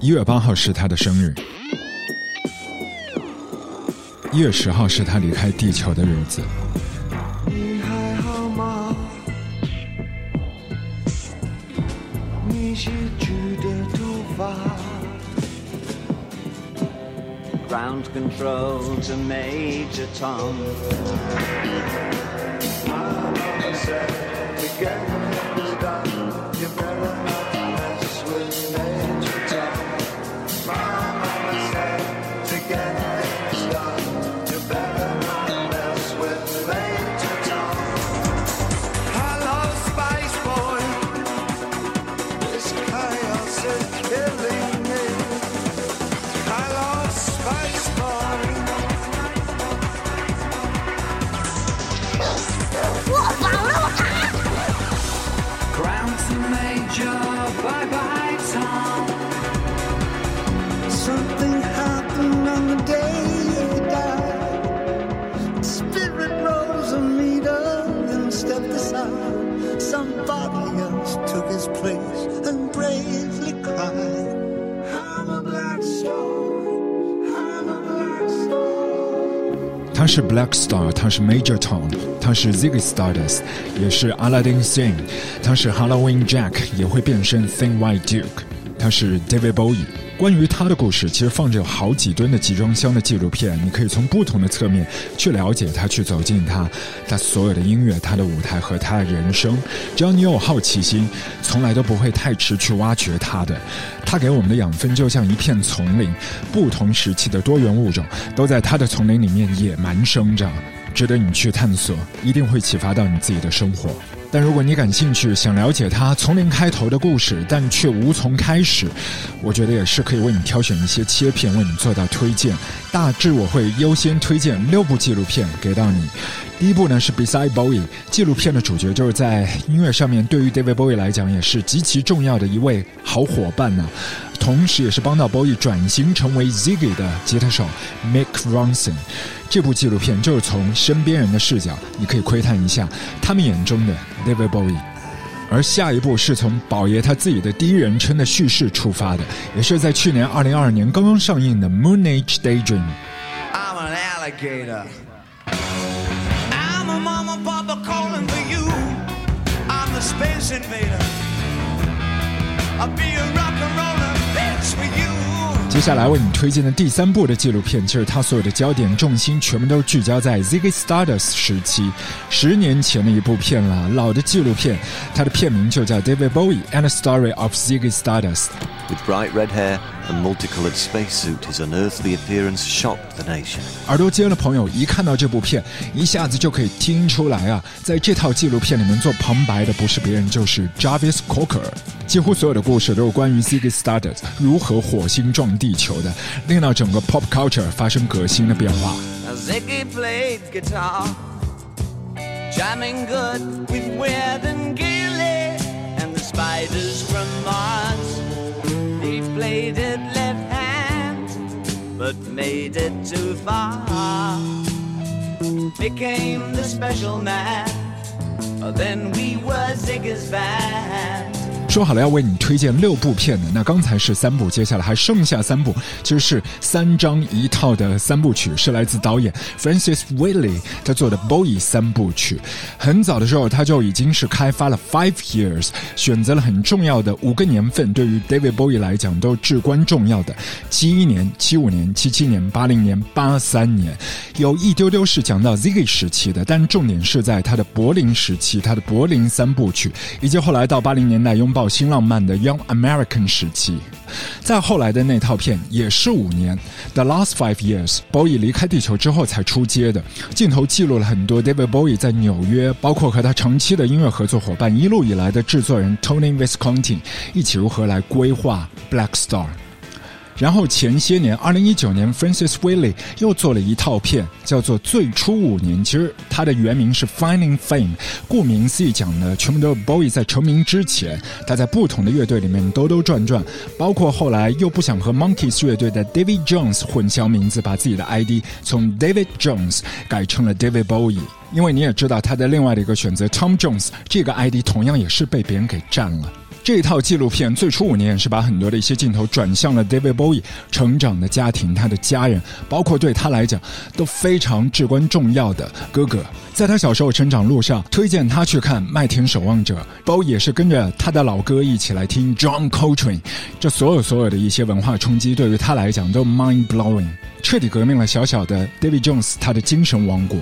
一月八号是他的生日，一月十号是他离开地球的日子。你还好吗？你洗去的头发。Ground control to Major Tom. 是 Black Star，他是 Major Tom，他是 Ziggy Stardust，也是 Aladdin Sing，他是 Halloween Jack，也会变身 Thin White Duke，他是 David Bowie。关于他的故事，其实放着有好几吨的集装箱的纪录片，你可以从不同的侧面去了解他，去走进他，他所有的音乐、他的舞台和他的人生。只要你有好奇心，从来都不会太迟去挖掘他的。他给我们的养分就像一片丛林，不同时期的多元物种都在他的丛林里面野蛮生长，值得你去探索，一定会启发到你自己的生活。但如果你感兴趣，想了解他从零开头的故事，但却无从开始，我觉得也是可以为你挑选一些切片，为你做到推荐。大致我会优先推荐六部纪录片给到你。第一部呢是《Beside Bowie》，纪录片的主角就是在音乐上面对于 David Bowie 来讲也是极其重要的一位好伙伴呢、同时也是帮到 Bowie 转型成为 Ziggy 的吉他手 Mick Ronson。这部纪录片就是从身边人的视角，你可以窥探一下他们眼中的 David Bowie。而下一步是从宝爷他自己的第一人称的叙事出发的，也是在去年二零二二年刚刚上映的《Moon Age Daydream》。I'm an alligator. Space invader. I'll be a rock and roller bitch with you. 接下来为你推荐的第三部的纪录片，就是它所有的焦点重心全部都聚焦在 Ziggy Stardust 时期，十年前的一部片了，老的纪录片，它的片名就叫 David Bowie and the Story of Ziggy Stardust。With bright red hair and multicolored spacesuit, his unearthly appearance shocked the nation. 耳朵尖的朋友一看到这部片，一下子就可以听出来啊，在这套纪录片里面做旁白的不是别人，就是 Jarvis Cocker。几乎所有的故事都是关于 Ziggy Stardust 如何火星撞地球的，令到整个 pop culture 发生革新的变化。Ziggy played guitar, jamming good with Weird and Gilly and the spiders from Mars. Played it left hand, but made it too far. Became the special man. Then we were Ziggy's band. 说好了要为你推荐六部片的，那刚才是三部，接下来还剩下三部，其实是三张一套的三部曲，是来自导演 Francis Whaley 他做的 Bowie 三部曲。很早的时候他就已经是开发了 Five Years，选择了很重要的五个年份，对于 David Bowie 来讲都至关重要的：七一年、七五年、七七年、八零年、八三年，有一丢丢是讲到 Ziggy 时期的，但重点是在他的柏林时期，他的柏林三部曲，以及后来到八零年代拥抱新浪漫的 Young American 时期。再后来的那套片也是五年，The Last Five Years，鲍伊离开地球之后才出街的。镜头记录了很多 David Bowie 在纽约，包括和他长期的音乐合作伙伴，一路以来的制作人 Tony Visconti 一起如何来规划 Black Star。然后前些年，二零一九年，Francis Whaley 又做了一套片，叫做《最初五年》。其实它的原名是 Finding Fame，顾名思义讲的全部都是 Bowie 在成名之前，他在不同的乐队里面兜兜转转，包括后来又不想和 Monkeys 乐队的 David Jones 混淆名字，把自己的 ID 从 David Jones 改成了 David Bowie。因为你也知道他的另外的一个选择 Tom Jones 这个 ID 同样也是被别人给占了。这套纪录片最初五年也是把很多的一些镜头转向了 David Bowie 成长的家庭，他的家人，包括对他来讲都非常至关重要的哥哥。在他小时候成长路上，推荐他去看《麦田守望者》，Bowie 也是跟着他的老哥一起来听 John Coltrane。这所有所有的一些文化冲击，对于他来讲都 mind blowing，彻底革命了小小的 David Jones 他的精神王国。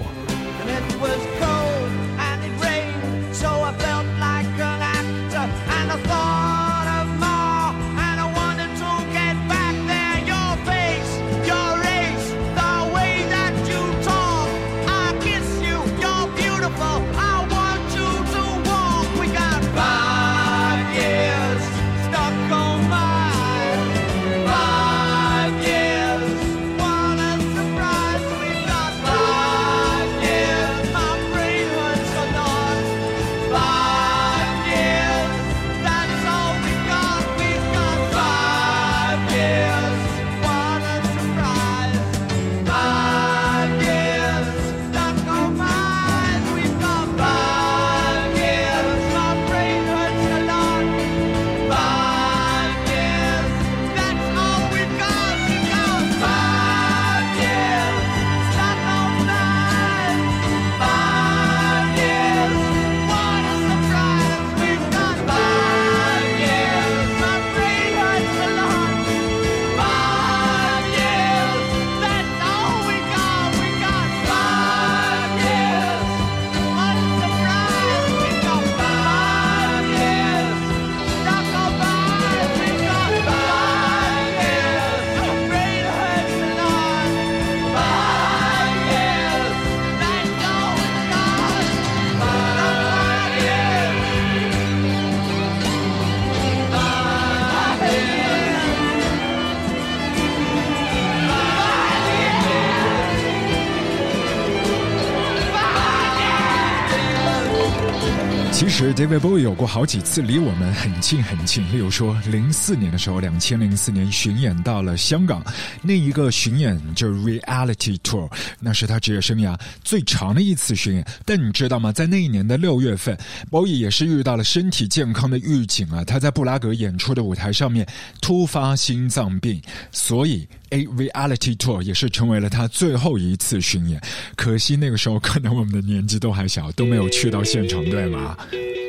David Bowie 有过好几次离我们很近很近，例如说零四年的时候，两千零四年巡演到了香港，那一个巡演就 Reality Tour，那是他职业生涯最长的一次巡演。但你知道吗？在那一年的六月份，Bowie 也是遇到了身体健康的预警啊，他在布拉格演出的舞台上面突发心脏病，所以。A reality tour 也是成为了他最后一次巡演，可惜那个时候可能我们的年纪都还小，都没有去到现场，对吗？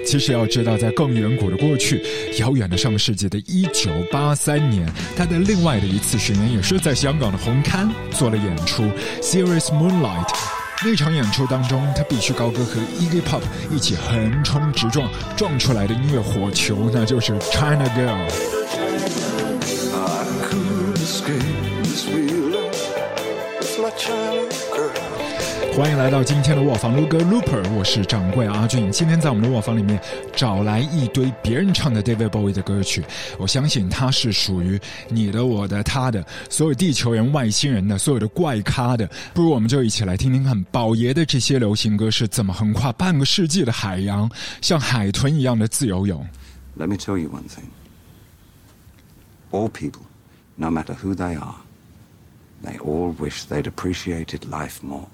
其实要知道，在更远古的过去，遥远的上个世纪的一九八三年，他的另外的一次巡演也是在香港的红磡做了演出，Serious Moonlight。那场演出当中，他必须高歌和 Iggy Pop 一起横冲直撞，撞出来的音乐火球，那就是 China Girl。欢迎来到今天的卧房撸歌 Looper，我是掌柜阿俊。今天在我们的卧房里面找来一堆别人唱的 David Bowie 的歌曲，我相信它是属于你的、我的、他的，所有地球人、外星人的，所有的怪咖的。不如我们就一起来听听看宝爷的这些流行歌是怎么横跨半个世纪的海洋，像海豚一样的自由泳。Let me tell you one thing. All people, no matter who they are, they all wish they'd appreciated life more.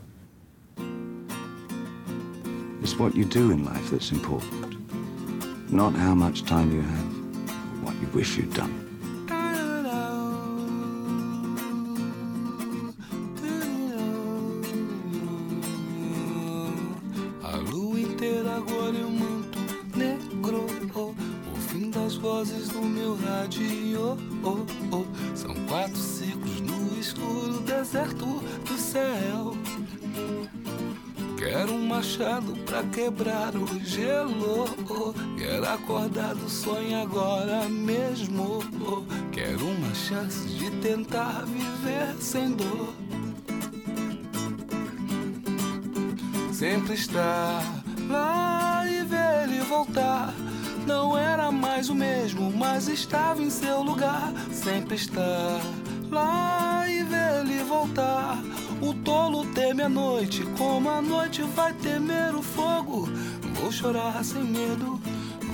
It's what you do in life that's important, not how much time you have, or what you wish you'd done. A lua inteira agora um manto negro. Oh, o fim das vozes do meu rádio. Oh, oh, são quatro ciclos no escuro deserto Machado pra quebrar o gelo. Quero acordar do sonho agora mesmo. Quero uma chance de tentar viver sem dor. Sempre estar lá e ver ele voltar. Não era mais o mesmo, mas estava em seu lugar. Sempre estar lá e ver ele voltar. O tolo teme a noite, como a noite vai temer o fogo. Vou chorar sem medo,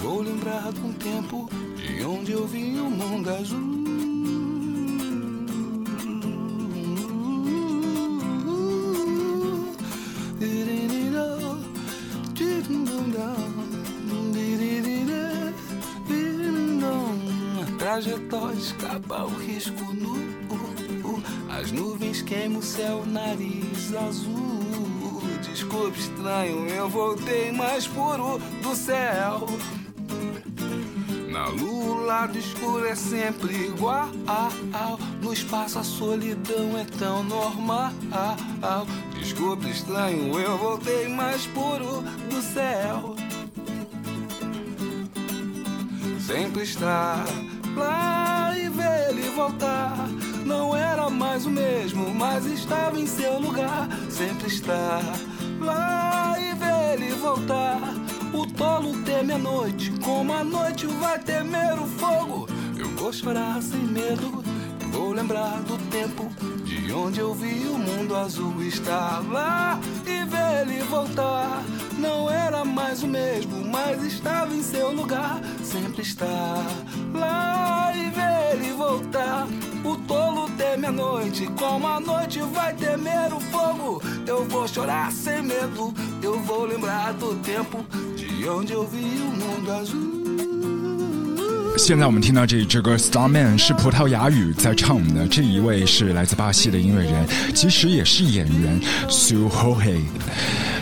vou lembrar de um tempo de onde eu vim o mundo azul. trajetória, escapa o risco nu. As nuvens queimam o céu, nariz azul. Desculpe, estranho, eu voltei mais puro do céu. Na lua, o lado escuro é sempre igual. No espaço, a solidão é tão normal. Desculpe, estranho, eu voltei mais puro do céu. Sempre estar lá e ver ele voltar. Não era mais o mesmo, mas estava em seu lugar. Sempre estar lá e ver ele voltar. O tolo teme a noite, como a noite vai temer o fogo. Eu vou chorar sem medo, vou lembrar do tempo de onde eu vi o mundo azul estar lá e ver ele voltar. Não era mais o mesmo, mas estava em seu lugar. Sempre está lá e ver ele voltar. O tolo teme a noite, como a noite vai temer o fogo. Eu vou chorar sem medo, eu vou lembrar do tempo de onde eu vi o mundo azul. 现在我们听到这一支歌《Starman》是葡萄牙语在唱的，这一位是来自巴西的音乐人，其实也是演员 Sue Jorge。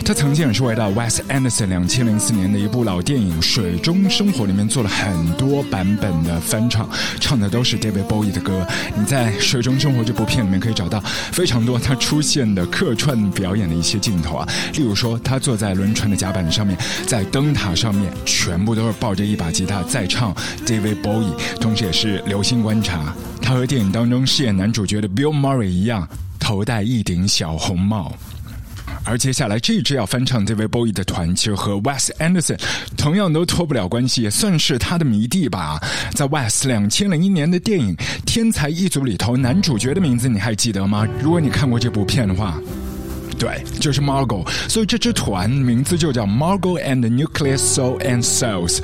他曾经也是为到 Wes Anderson 两千零四年的一部老电影《水中生活》里面做了很多版本的翻唱，唱的都是 David Bowie 的歌。你在《水中生活》这部片里面可以找到非常多他出现的客串表演的一些镜头啊，例如说他坐在轮船的甲板上面，在灯塔上面，全部都是抱着一把吉他在唱 David Boy，同时也是留心观察，他和电影当中饰演男主角的 Bill Murray 一样，头戴一顶小红帽。而接下来这支要翻唱 David Bowie 的团，其实和 Wes Anderson 同样都脱不了关系，也算是他的迷弟吧。在 Wes 两千零一年的电影《天才一族》里头，男主角的名字你还记得吗？如果你看过这部片的话，对，就是 Margot。所以这支团名字就叫 Margot and Nuclear Soul and Souls。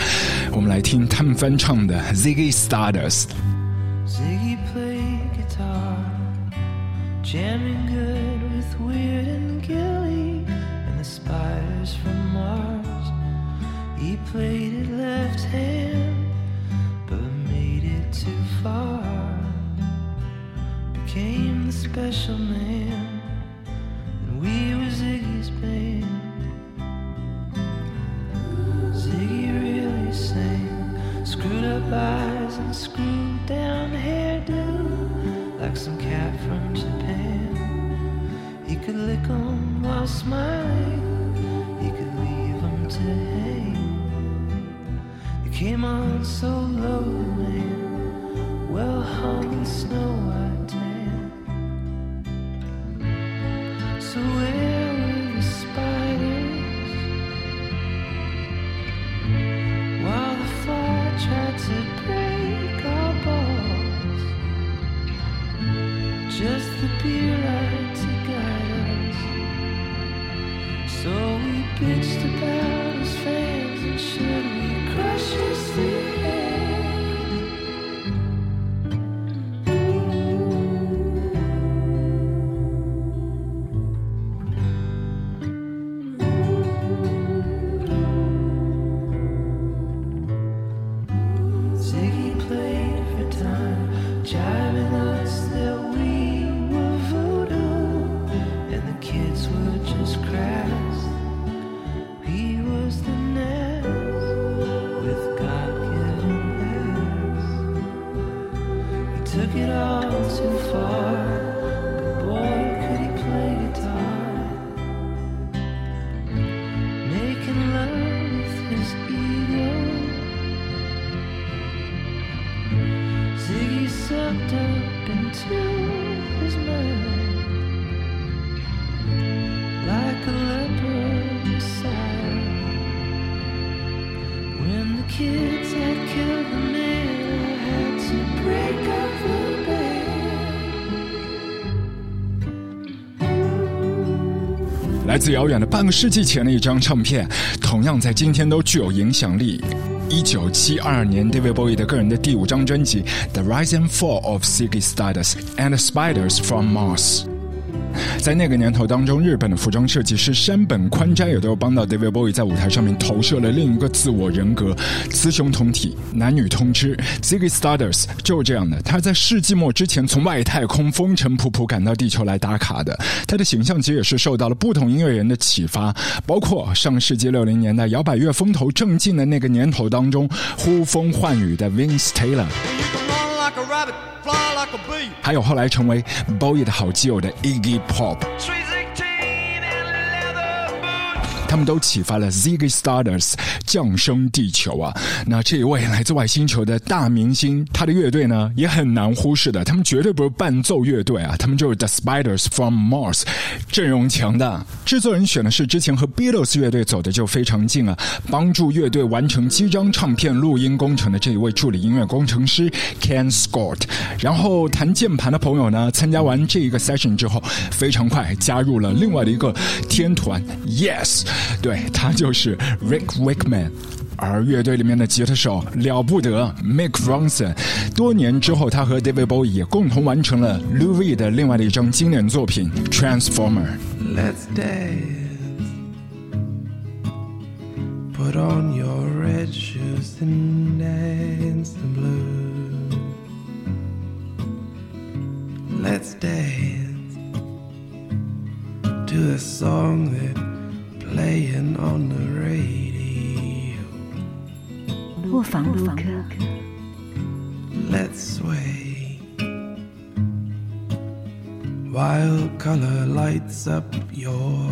我们来听他们翻唱的 Ziggy Stardust。 Ziggy played guitar, jamming good with Weird and Gilly and the spiders from Mars. He played it left hand, but made it too far. Became the special man, Could lick 'em while smiling, he could leave leave 'em to hang. He came on so low, man, well hung in snow 来自遥远的半个世纪前的一张唱片，同样在今天都具有影响力。一九七二年，David Bowie 的个人的第五张专辑《The Rise and Fall of Ziggy Stardust and Spiders from Mars》。在那个年头当中，日本的服装设计师山本宽斋也都帮到 David Bowie 在舞台上面投射了另一个自我人格，雌雄同体，男女通吃。Ziggy Stardust 就是这样的，他在世纪末之前从外太空风尘仆仆赶到地球来打卡的。他的形象其实也是受到了不同音乐人的启发，包括上世纪六零年代摇摆乐风头正劲的那个年头当中呼风唤雨的 Vince Taylor。还有后来成为 Bowie 的好基友的 Iggy Pop。他们都启发了 Ziggy Stardust 降生地球啊！那这一位来自外星球的大明星，他的乐队呢也很难忽视的。他们绝对不是伴奏乐队啊，他们就是 The Spiders from Mars，阵容强大。制作人选的是之前和 Beatles 乐队走的就非常近啊，帮助乐队完成七张唱片录音工程的这一位助理音乐工程师 Ken Scott。然后弹键盘的朋友呢，参加完这一个 session 之后，非常快加入了另外的一个天团 Yes。对他就是 Rick Wakeman，而乐队里面的吉他手了不得 Mick Ronson。多年之后，他和 David Bowie 也共同完成了 Louis 的另外的一张经典作品 Transformer。Let's dance. Put on your red shoes and dance the blue. Let's dance to a song up your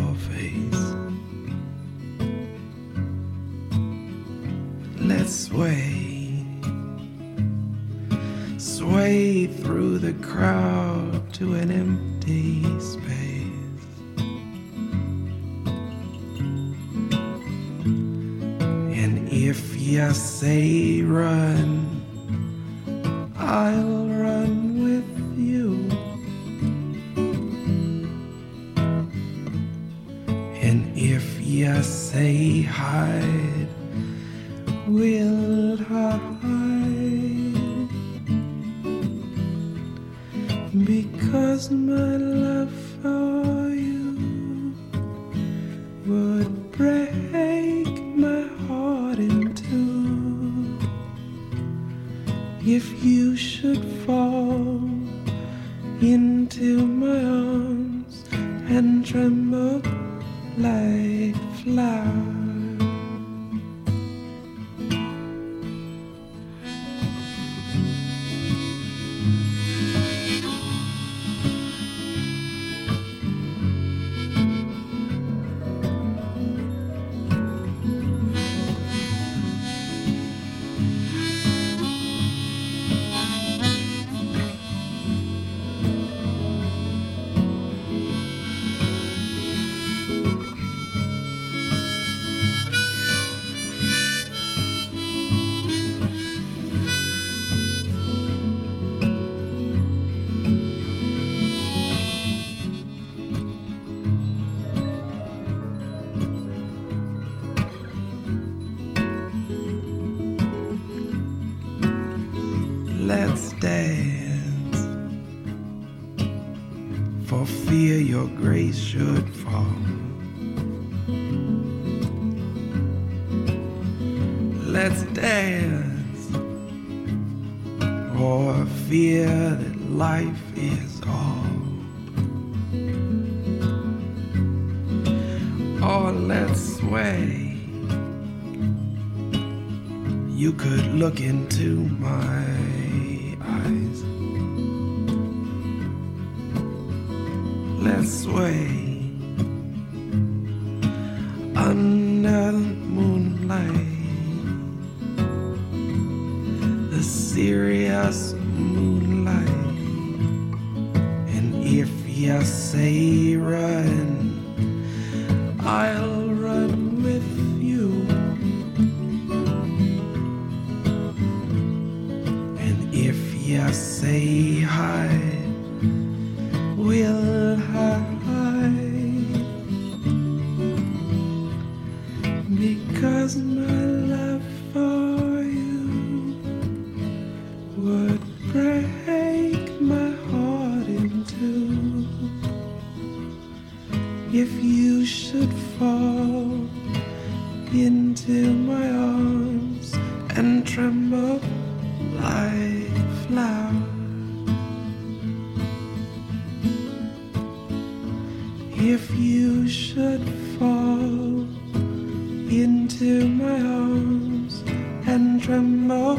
tremble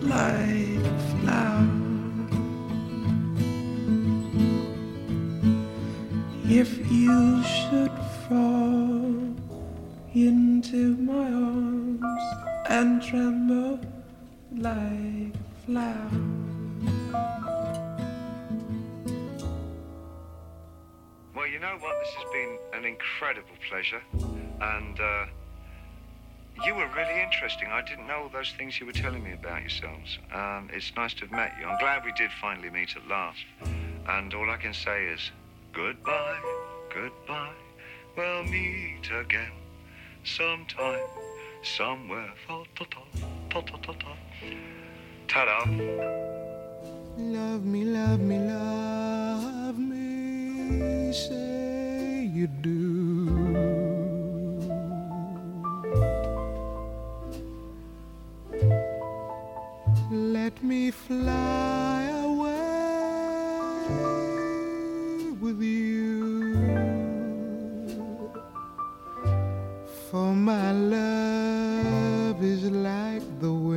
like a flower. If you should fall into my arms and tremble like a flower. Well, you know what? This has been an incredible pleasure. And uh, you were really interesting. I didn't know all those things you were telling me about yourselves. Um, it's nice to have met you. I'm glad we did finally meet at last. And all I can say is goodbye, goodbye. We'll meet again sometime, somewhere. Ta-ta-ta-ta-ta-ta. Ta-da. Love me, love me, love me, say you do. Let me fly away with you. For my love is like the wind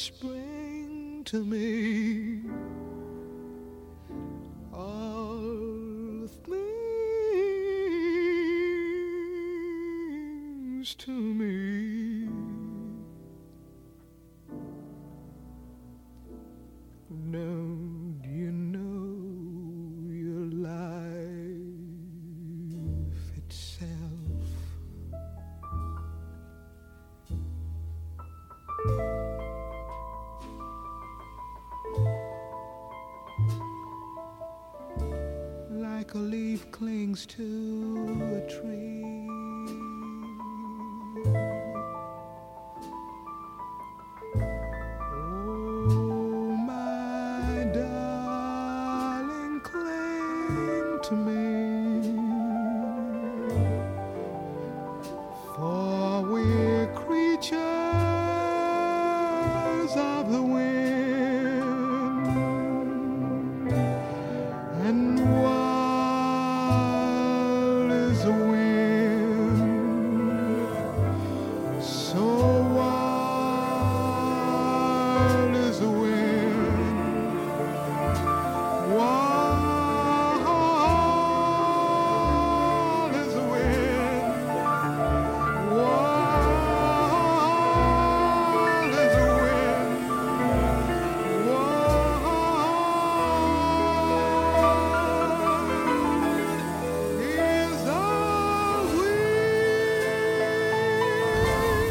spring to me.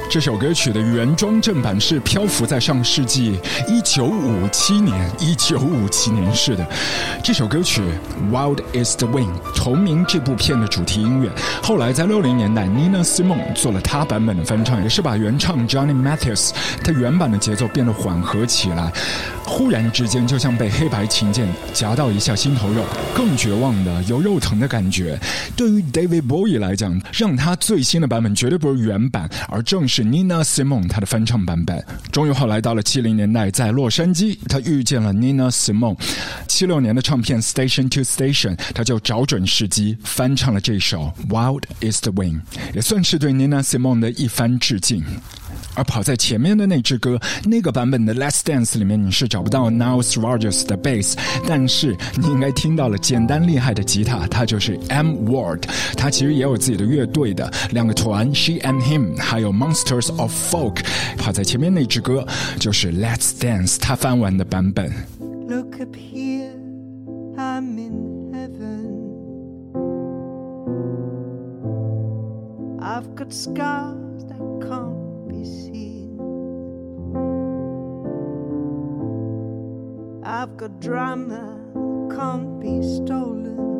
这首歌曲的原装正版是漂浮在上世纪一九五七年，一九五七年是的。这首歌曲《Wild Is the Wind》同名这部片的主题音乐，后来在六零年代，Nina Simone 做了他版本的翻唱，也是把原唱 Johnny Mathis 他原版的节奏变得缓和起来。忽然之间，就像被黑白琴键夹到一下心头肉，更绝望的有肉疼的感觉。对于 David Bowie 来讲，让他最新的版本绝对不是原版，而正是 Nina Simone 她的翻唱版本。终于后来到了七零年代，在洛杉矶，他遇见了 Nina Simone。七六年的唱片 Station to Station，他就找准时机翻唱了这首 Wild Is the Wind，也算是对 Nina Simone 的一番致敬。而跑在前面的那支歌，那个版本的《Let's Dance》里面你是找不到 Niles Rogers 的 bass，但是你应该听到了简单厉害的吉他，他就是 M Ward，他其实也有自己的乐队的两个团 She and Him，还有 Monsters of Folk。跑在前面那支歌就是 Let's Dance，他翻完的版本。Look up here, I'm in heaven. I've got scars that can't I've got drama can't be stolen.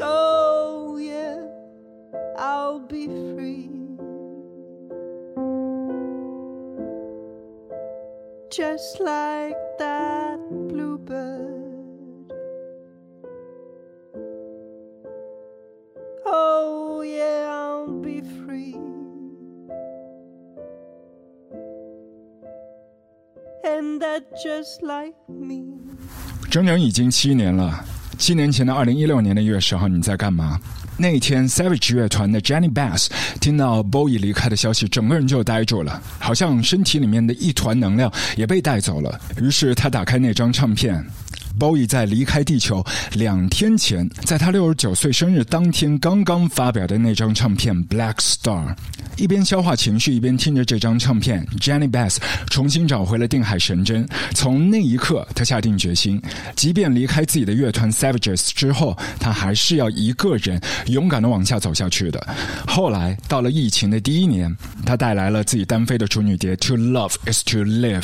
Oh, yeah, I'll be free. Just like just like me. 整整已经七年了。七年前的二零一六年的一月十号，你在干嘛？那一天，Savage 乐团的 Jenny Bass 听到 Bowie 离开的消息，整个人就呆住了，好像身体里面的一团能量也被带走了。于是他打开那张唱片。Boy 在离开地球两天前，在他六十九岁生日当天刚刚发表的那张唱片《Black Star》，一边消化情绪，一边听着这张唱片，Jenny Bass 重新找回了定海神针。从那一刻，他下定决心，即便离开自己的乐团 Savages 之后，他还是要一个人勇敢的往下走下去的。后来到了疫情的第一年，他带来了自己单飞的处女碟《To Love Is To Live》。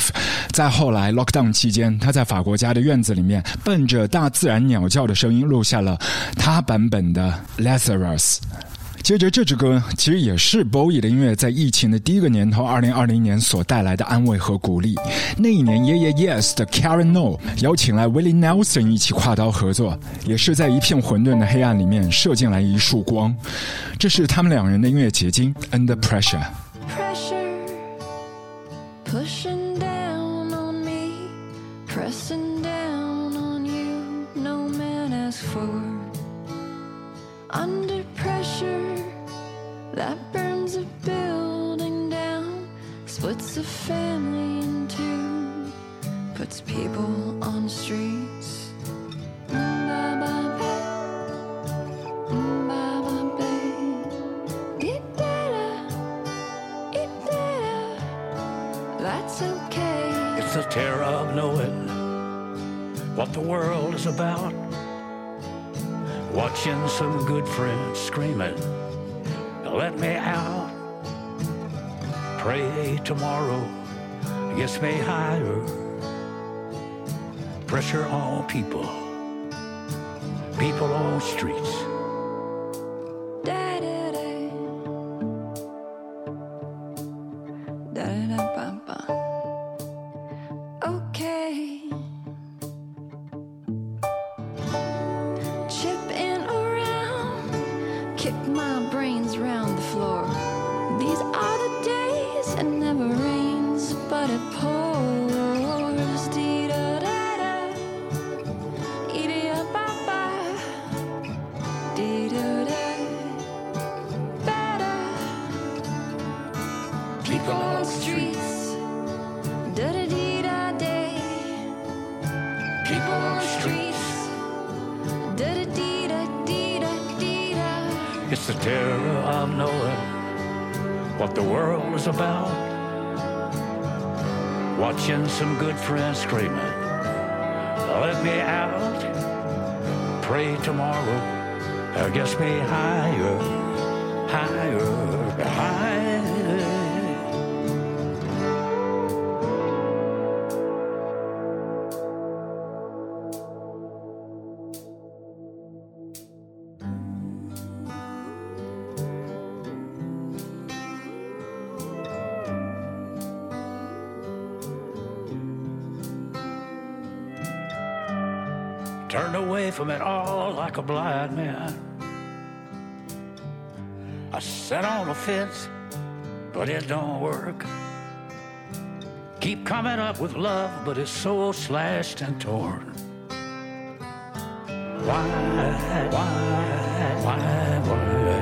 再后来 Lockdown 期间，他在法国家的院子里面。奔着大自然鸟叫的声音录下了他版本的《Lazarus》。接着这支歌其实也是 Bowie 的音乐在疫情的第一个年头，二零二零年所带来的安慰和鼓励。那一年，Yeah Yeah Yes 的 Karen No 邀请来 Willie Nelson 一起跨刀合作，也是在一片混沌的黑暗里面射进来一束光。这是他们两人的音乐结晶《Under Pressure》。pressure pushing down on me, pressing that burns a building down, splits a family in two, puts people on streets. That's okay. It's the terror of knowing what the world is about. Watching some good friends screaming, let me out. Pray tomorrow gets me higher. Pressure on people, people on streets. Friends screaming, let me out. Pray tomorrow, gets me higher, Turned away from it all like a blind man. I sat on the fence, but it don't work. Keep coming up with love, but it's so slashed and torn. Why, why, why, why?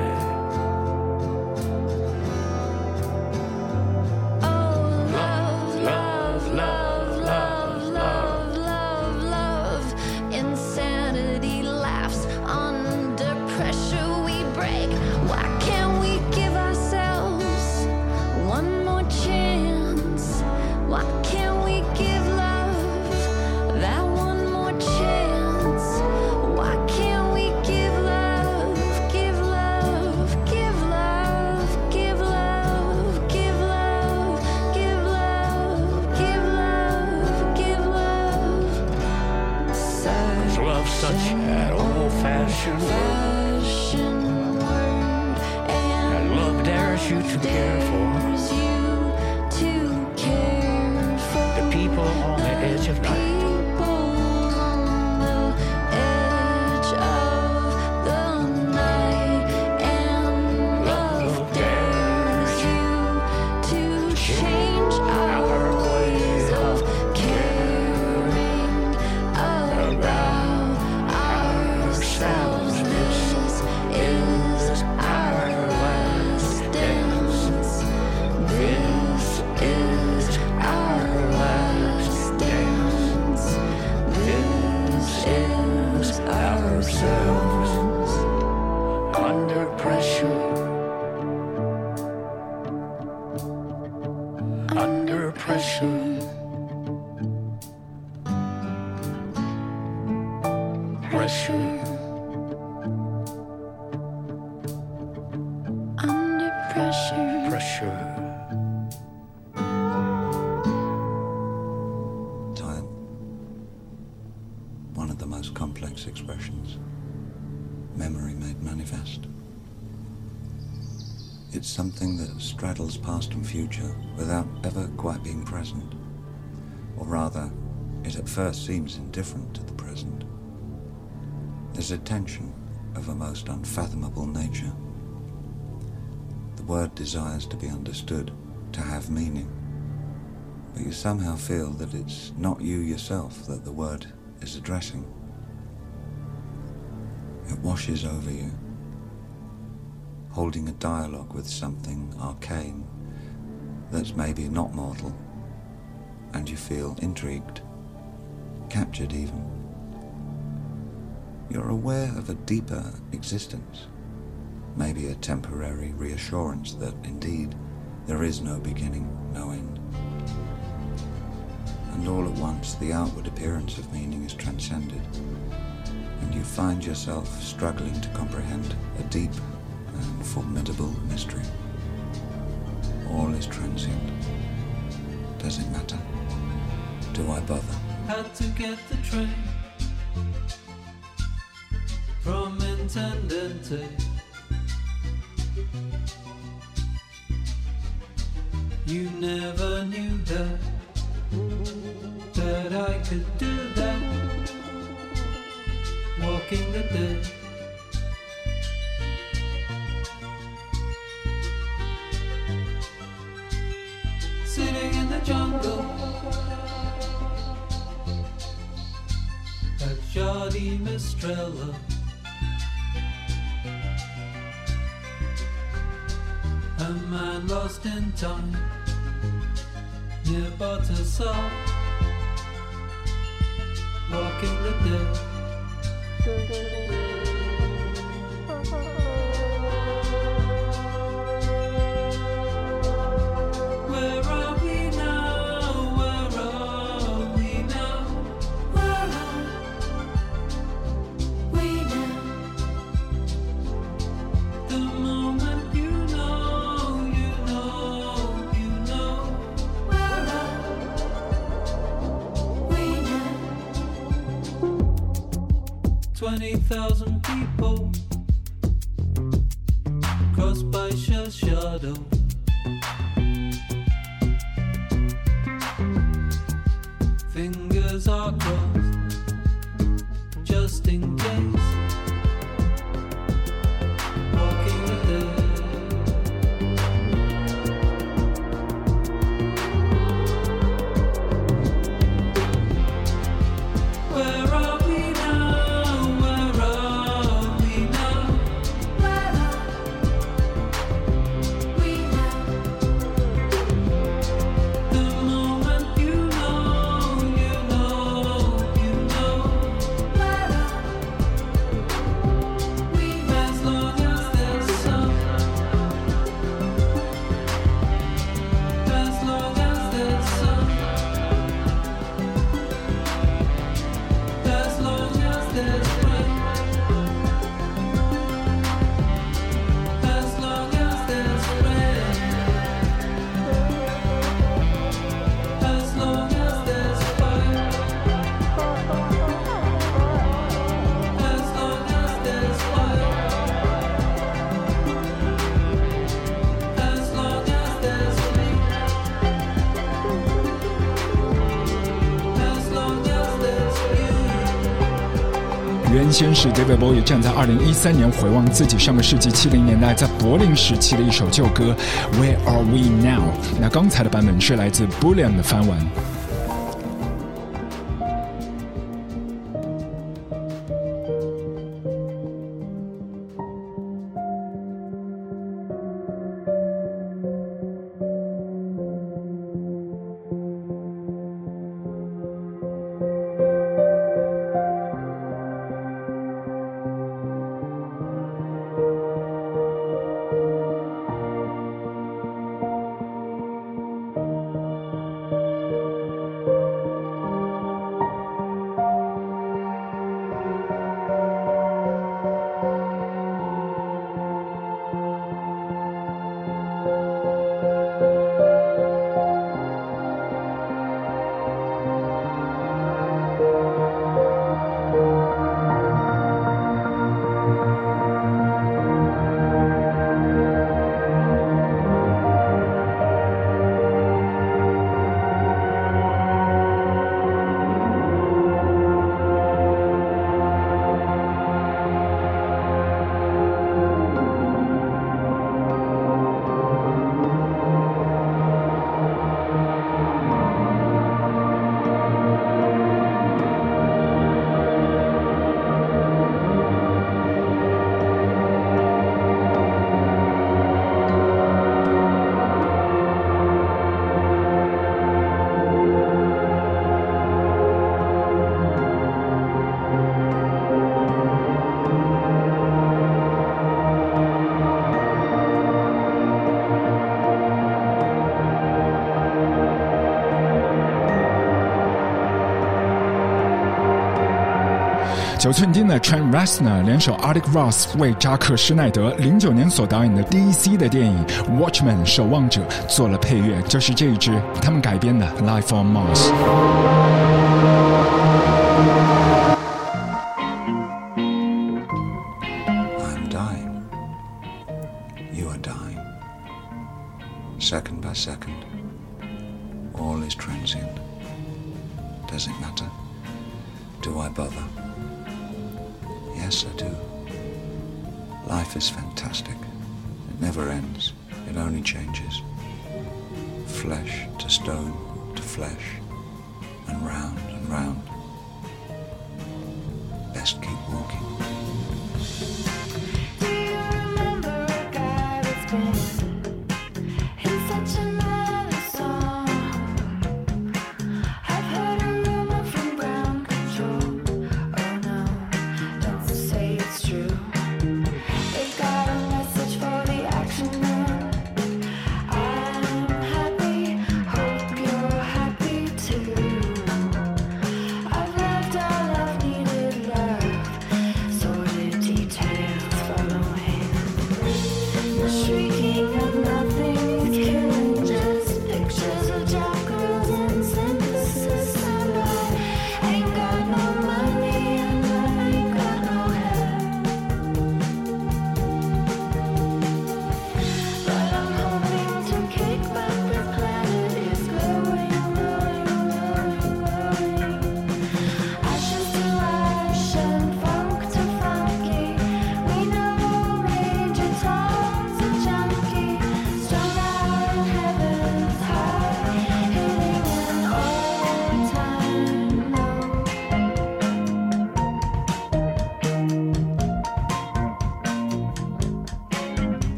Pressure. Pressure. Time. One of the most complex expressions. Memory made manifest. It's something that straddles past and future without ever quite being present. Or rather, it at first seems indifferent to the present. There's a tension of a most unfathomable nature. Word desires to be understood, to have meaning but you somehow feel that it's not you yourself that the word is addressing. It washes over you, holding a dialogue with something arcane that's maybe not mortal, and you feel intrigued, captured even. You're aware of a deeper existence, maybe a temporary reassurance that indeed there is no beginning, no end and all at once the outward appearance of meaning is transcended, and you find yourself struggling to comprehend a deep and formidable mystery. All is transient. Does it matter? Do I bother? Had to get the train from Intendente. You never knew that that I could do that. Walking the dead. Sitting in the jungle at Jardi Mistrella. A man lost in time near Bottasar, walking the dead. 20,000 people crossed by shell shadow. Fingers are crossed just in case. 先是 David Bowie 站在二零一三年回望自己上个世纪七零年代在柏林时期的一首旧歌《Where Are We Now》。那刚才的版本是来自 Bullion 的翻完。九寸钉的 Trent Reznor 联手 Arctic Ross 为扎克施奈德零九年所导演的 DC 的电影《Watchman》守望者做了配乐，就是这一支他们改编的《Life on Mars》。Flesh.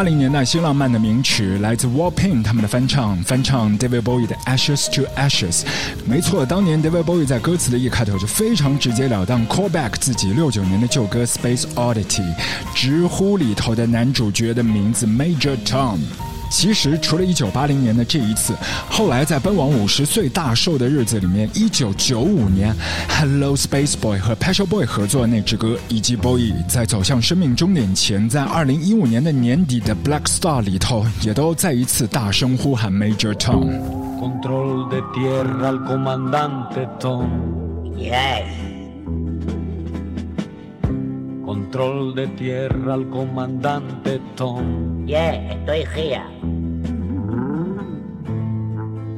八零年代新浪漫的名曲，来自 Warping 他们的翻唱，翻唱 David Bowie 的 Ashes to Ashes。没错，当年 David Bowie 在歌词的一开头就非常直截了当 call back 自己六九年的旧歌 Space Oddity，直呼里头的男主角的名字 Major Tom。其实，除了一九八零年的这一次，后来在奔往五十岁大寿的日子里面一九九五年，Hello Space Boy 和 p e t r o Boy 合作那支歌，以及 Boy 在走向生命终点前，在二零一五年的年底的 Black Star 里头，也都再一次大声呼喊 Major Tom。Control de tierra al comandante Tom. Yes. Control de tierra al comandante Tom. Yeah, estoy here.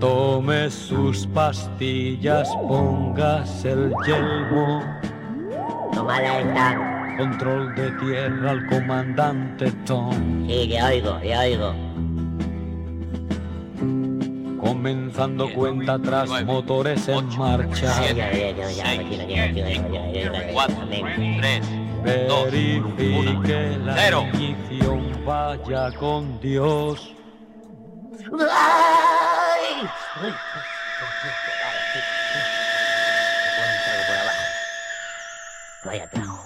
Tome sus pastillas, póngase el yelmo. Tomada esta. Control de tierra al comandante Tom. Sí, le oigo, le oigo. Comenzando cuenta atrás, motores en marcha. Verifique la Cero. ignición, vaya con Dios. ¡Ay! Vaya trago.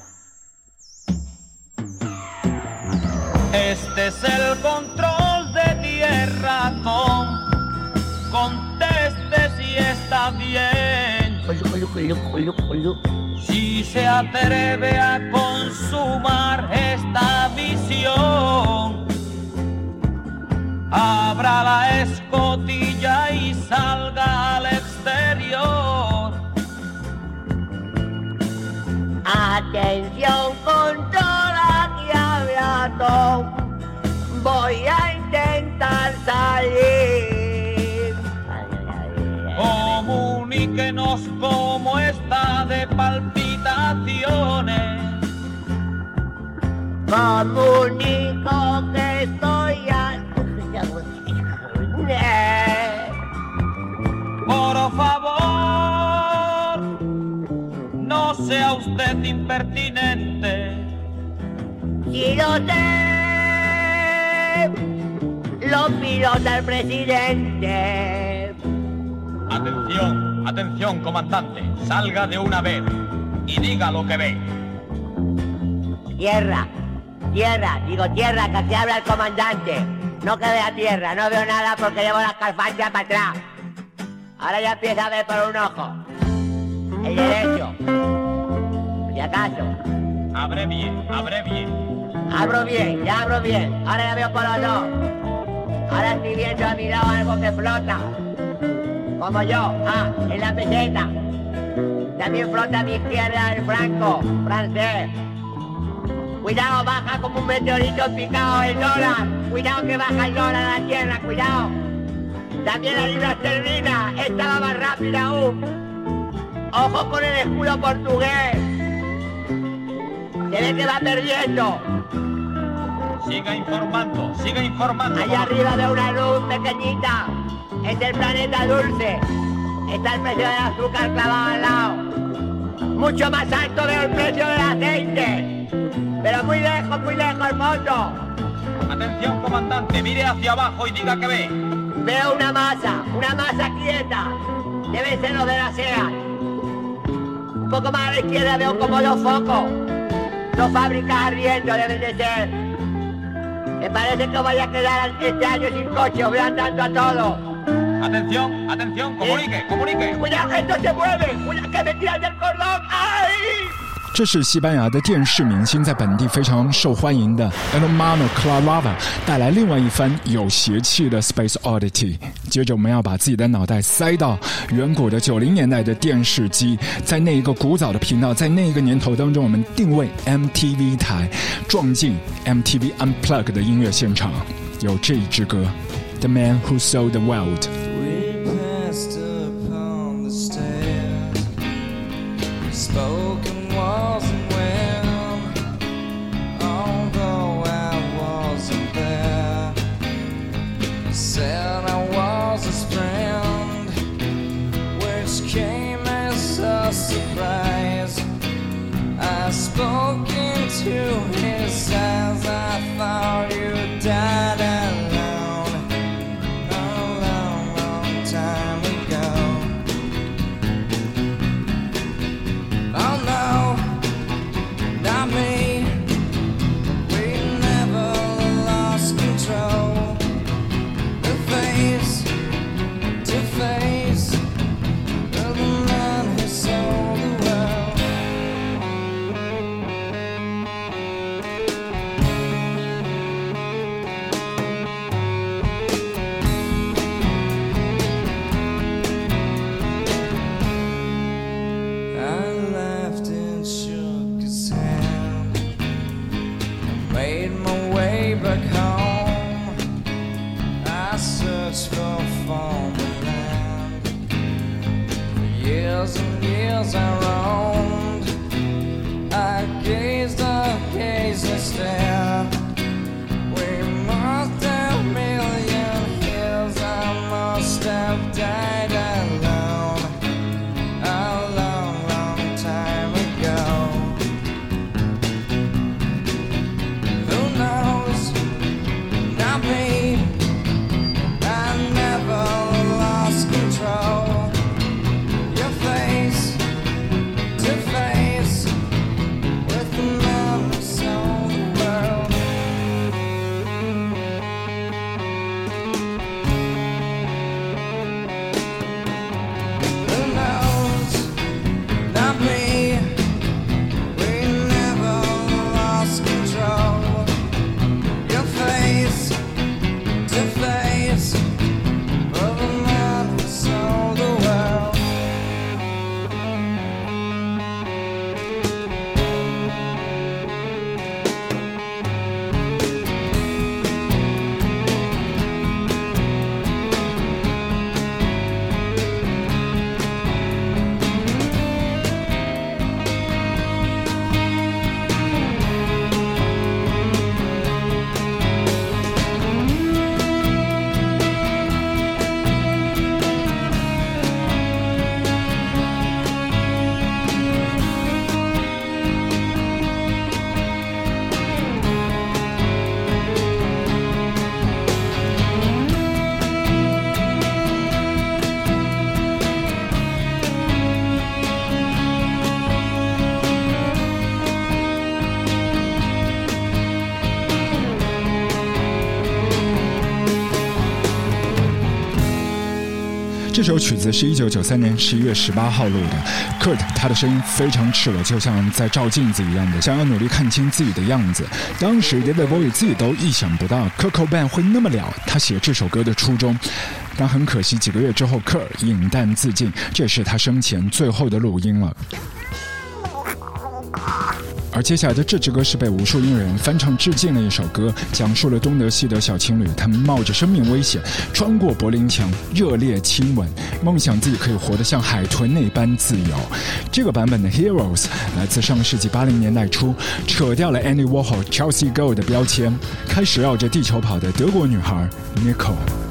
Este es el control de tierra, Tom. Conteste si está bien. Si se atreve a consumar esta visión, abra la escotilla y salga al exterior. Atención, control, aquí habla. Voy a intentar salir. Comuníquenos cómo de palpitaciones. Comunico que estoy a... Por favor, no sea usted impertinente. Si lo sé, lo pilota el presidente. Atención, atención, comandante. Salga de una vez y diga lo que ve. Tierra, tierra, digo tierra, que se habla el comandante. No que vea tierra, no veo nada porque llevo las calfanchas para atrás. Ahora ya empieza a ver por un ojo. El derecho. Si acaso. Abre bien, abre bien. Abro bien, ya abro bien. Ahora ya veo por los dos. Ahora estoy viendo a mi lado algo que flota. Como yo, ah, en la meseta. También flota a mi izquierda el franco, francés. Cuidado, baja como un meteorito picado el dólar. Cuidado que baja el dólar a la tierra, cuidado. También la libra esterlina, esta va más rápida aún. Ojo con el escudo portugués. Se ve que va perdiendo. Siga informando, siga informando. Allá arriba de una luz pequeñita. Es el planeta dulce. Está el precio del azúcar clavado al lado. Mucho más alto veo el precio del aceite. Pero muy lejos, muy lejos, moto. Atención, comandante, mire hacia abajo y diga que ve. Veo una masa, una masa quieta. Debe ser lo de la SEA. Un poco más a la izquierda veo como dos focos. Dos fábricas ardiendo deben de ser. Me parece que voy a quedar este año sin coche, voy andando a todos. Atención, atención, comunique, comunique. Cuidado, esto se mueve. Cuidado que me tiran del cordón. ¡Ay! 这是西班牙的电视明星在本地非常受欢迎的 Hermano Clarava 带来另外一番有邪气的 Space Oddity。接着我们要把自己的脑袋塞到远古的九零年代的电视机，在那一个古早的频道，在那一个年头当中，我们定位 MTV 台，撞进 MTV Unplugged 的音乐现场，有这一支歌《The Man Who Sold the World》。这首曲子是一九九三年十一月十八号录的。Kurt 他的声音非常赤裸，就像在照镜子一样的，想要努力看清自己的样子。当时 David Bowie 自己都意想不到 c o c o b a n 会那么了他写这首歌的初衷。但很可惜，几个月之后，Kurt 饮弹自尽，这是他生前最后的录音了。而接下来的这支歌是被无数音乐人翻唱致敬的一首歌，讲述了东德西德小情侣，他们冒着生命危险穿过柏林墙，热烈亲吻，梦想自己可以活得像海豚那般自由。这个版本的 Heroes 来自上世纪八零年代初，扯掉了 Andy Warhol、Chelsea Girl 的标签，开始绕着地球跑的德国女孩 Nicole。